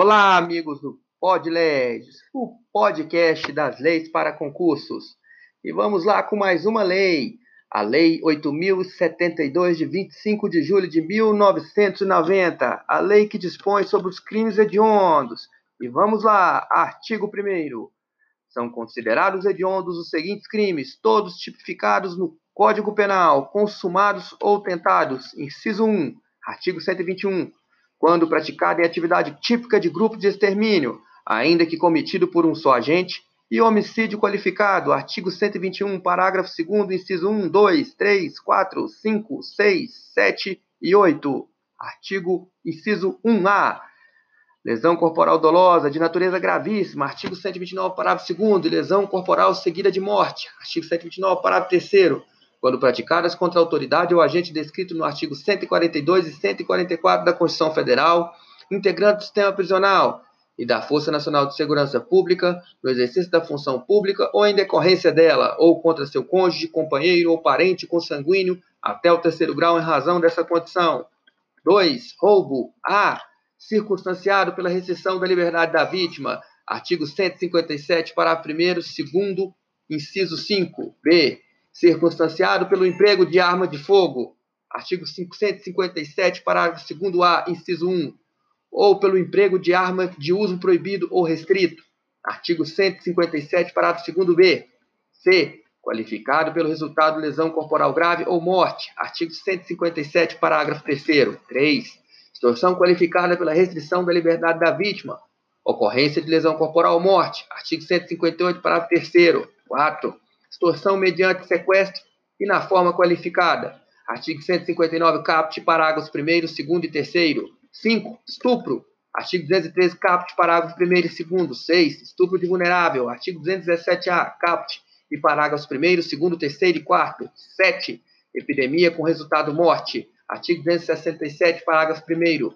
Olá, amigos do PodLegs, o podcast das leis para concursos. E vamos lá com mais uma lei, a Lei 8072 de 25 de julho de 1990, a lei que dispõe sobre os crimes hediondos. E vamos lá, artigo 1 São considerados hediondos os seguintes crimes, todos tipificados no Código Penal, consumados ou tentados. Inciso 1, artigo 121 quando praticada em atividade típica de grupo de extermínio, ainda que cometido por um só agente, e homicídio qualificado, artigo 121, parágrafo 2 inciso 1, 2, 3, 4, 5, 6, 7 e 8. Artigo inciso 1A. Lesão corporal dolosa de natureza gravíssima, artigo 129, parágrafo 2 lesão corporal seguida de morte, artigo 129, parágrafo 3 quando praticadas contra a autoridade ou agente descrito no artigo 142 e 144 da Constituição Federal, integrante do sistema prisional e da Força Nacional de Segurança Pública, no exercício da função pública ou em decorrência dela, ou contra seu cônjuge, companheiro ou parente consanguíneo até o terceiro grau em razão dessa condição. 2. Roubo. A. Circunstanciado pela restrição da liberdade da vítima. Artigo 157, parágrafo 1 2 inciso 5. B circunstanciado pelo emprego de arma de fogo, artigo 557, parágrafo 2A, inciso 1, ou pelo emprego de arma de uso proibido ou restrito, artigo 157, parágrafo 2B, C, qualificado pelo resultado de lesão corporal grave ou morte, artigo 157, parágrafo 3 3, extorsão qualificada pela restrição da liberdade da vítima, ocorrência de lesão corporal ou morte, artigo 158, parágrafo 3 4, extorsão mediante sequestro e na forma qualificada. Artigo 159, caput, parágrafos 1, 2 e 3. 5. Estupro. Artigo 213, caput, parágrafo 1 e 2. 6. Estupro de vulnerável. Artigo 217-A, caput, e parágrafos 1, 2, 3 e 4. 7. Epidemia com resultado morte. Artigo 267, parágrafo 1.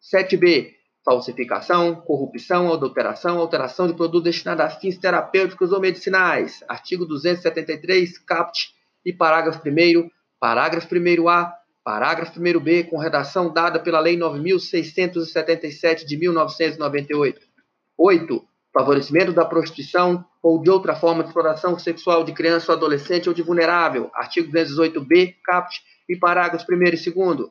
7b falsificação, corrupção, adulteração, alteração de produto destinado a fins terapêuticos ou medicinais. Artigo 273, caput e parágrafo 1 parágrafo 1a, parágrafo 1b, com redação dada pela Lei 9.677 de 1998. 8. Favorecimento da prostituição ou de outra forma de exploração sexual de criança ou adolescente ou de vulnerável. Artigo 218b, caput e parágrafos 1 e 2.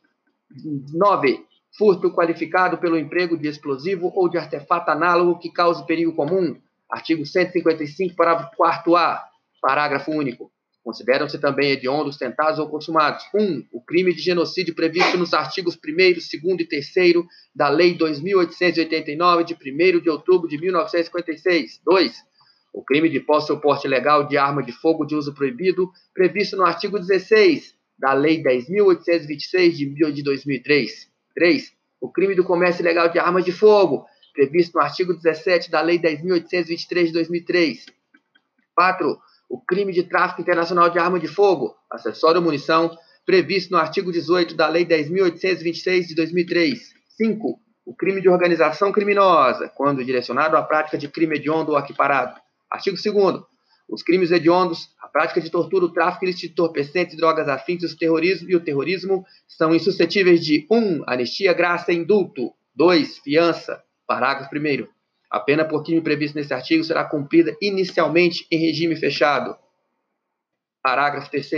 9 furto qualificado pelo emprego de explosivo ou de artefato análogo que cause perigo comum. Artigo 155, parágrafo 4A, parágrafo único. Consideram-se também hediondos, tentados ou consumados. 1. Um, o crime de genocídio previsto nos artigos 1, 2 e 3 da Lei 2.889, de 1 de outubro de 1956. 2. O crime de posse ou porte ilegal de arma de fogo de uso proibido, previsto no artigo 16 da Lei 10.826, de 2003. 3. O crime do comércio ilegal de armas de fogo, previsto no artigo 17 da Lei 10.823 de 2003. 4. O crime de tráfico internacional de arma de fogo, acessório ou munição, previsto no artigo 18 da Lei 10.826 de 2003. 5. O crime de organização criminosa, quando direcionado à prática de crime hediondo ou equiparado. Artigo 2 os crimes hediondos, a prática de tortura, o tráfico ilícito de entorpecentes, drogas afins, o terrorismo e o terrorismo são insuscetíveis de 1. Um, anistia, graça e indulto. 2. Fiança. Parágrafo 1 A pena por crime previsto nesse artigo será cumprida inicialmente em regime fechado. Parágrafo 3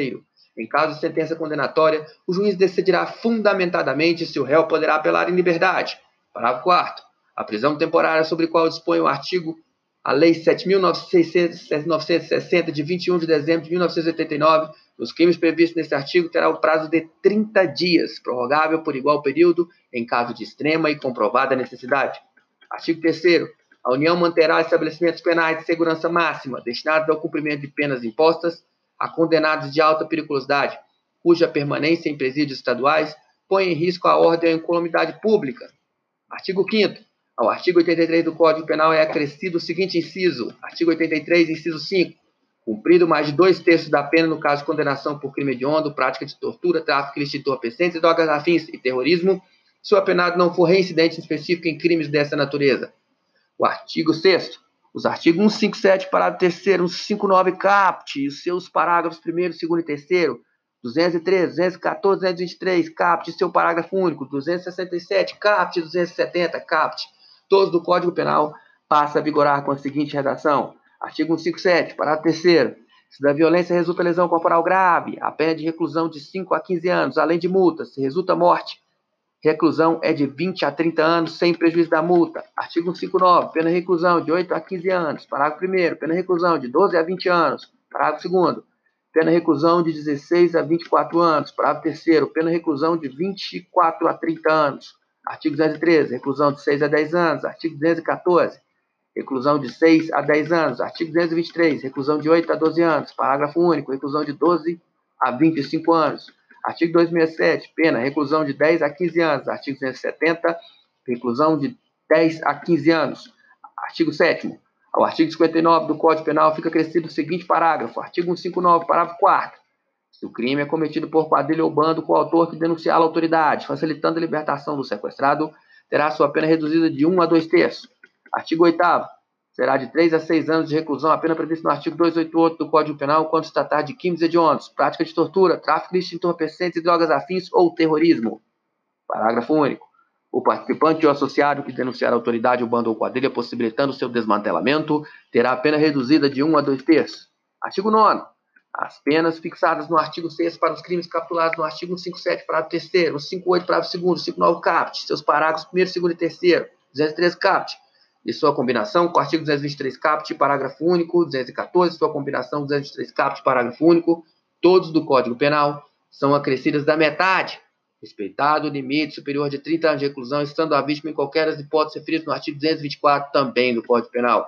Em caso de sentença condenatória, o juiz decidirá fundamentadamente se o réu poderá apelar em liberdade. Parágrafo 4 A prisão temporária sobre a qual dispõe o artigo a Lei 7.960, de 21 de dezembro de 1989, nos crimes previstos nesse artigo, terá o prazo de 30 dias, prorrogável por igual período, em caso de extrema e comprovada necessidade. Artigo 3. A União manterá estabelecimentos penais de segurança máxima, destinados ao cumprimento de penas impostas a condenados de alta periculosidade, cuja permanência em presídios estaduais põe em risco a ordem e a incolumidade pública. Artigo 5. Ao artigo 83 do Código Penal é acrescido o seguinte inciso: artigo 83, inciso 5. Cumprido mais de dois terços da pena no caso de condenação por crime hediondo, prática de tortura, tráfico ilícito de entorpecentes, drogas afins e terrorismo, se o apenado não for reincidente específico em crimes dessa natureza. O artigo 6 os artigos 157, parágrafo 3 159 caput, e os seus parágrafos 1 2 e 3 213, 214, 223, caput, seu parágrafo único, 267, caput, 270, caput, todos do Código Penal passa a vigorar com a seguinte redação. Artigo 157, parágrafo 3 se da violência resulta lesão corporal grave, a pena de reclusão de 5 a 15 anos, além de multa. Se resulta morte, reclusão é de 20 a 30 anos, sem prejuízo da multa. Artigo 159, pena de reclusão de 8 a 15 anos. Parágrafo 1 pena de reclusão de 12 a 20 anos. Parágrafo 2 pena de reclusão de 16 a 24 anos. Parágrafo 3 pena de reclusão de 24 a 30 anos. Artigo 213, reclusão de 6 a 10 anos. Artigo 214, reclusão de 6 a 10 anos. Artigo 223, reclusão de 8 a 12 anos. Parágrafo único, reclusão de 12 a 25 anos. Artigo 267, pena, reclusão de 10 a 15 anos. Artigo 270, reclusão de 10 a 15 anos. Artigo 7 ao artigo 59 do Código Penal fica acrescido o seguinte parágrafo. Artigo 159, parágrafo 4 se o crime é cometido por quadrilha ou bando com o autor que denunciar a autoridade, facilitando a libertação do sequestrado, terá sua pena reduzida de 1 a 2 terços. Artigo 8 será de 3 a 6 anos de reclusão, a pena prevista no artigo 288 do Código Penal, quando se tratar de crimes hediondos, prática de tortura, tráfico de entorpecentes e drogas afins ou terrorismo. Parágrafo único. O participante ou associado que denunciar a autoridade, o bando ou quadrilha, possibilitando seu desmantelamento, terá a pena reduzida de 1 a 2 terços. Artigo 9 as penas fixadas no artigo 6 para os crimes capitulados no artigo 157, parágrafo 3 158, parágrafo 2 59 caput, seus parágrafos 1 2 e 3 203 caput, e sua combinação com o artigo 223 caput, parágrafo único, 214, sua combinação 223 caput, parágrafo único, todos do Código Penal são acrescidas da metade, respeitado o limite superior de 30 anos de reclusão, estando a vítima em qualquer das hipóteses referidas no artigo 224 também do Código Penal.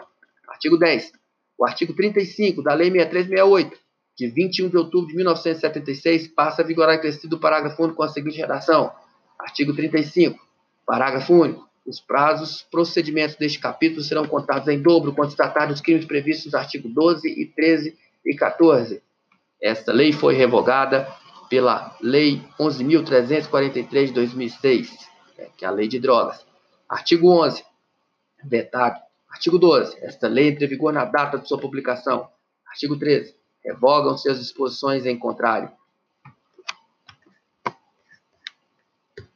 Artigo 10. O artigo 35 da Lei 6368, de 21 de outubro de 1976, passa a vigorar acrescido o parágrafo único com a seguinte redação. Artigo 35. Parágrafo único. Os prazos, procedimentos deste capítulo serão contados em dobro quando se tratar dos crimes previstos nos artigos 12 e 13 e 14. Esta lei foi revogada pela Lei 11.343 de 2006, né, que é a Lei de Drogas. Artigo 11. Vetado. Artigo 12. Esta lei entra em vigor na data de sua publicação. Artigo 13. Revogam-se as disposições em contrário.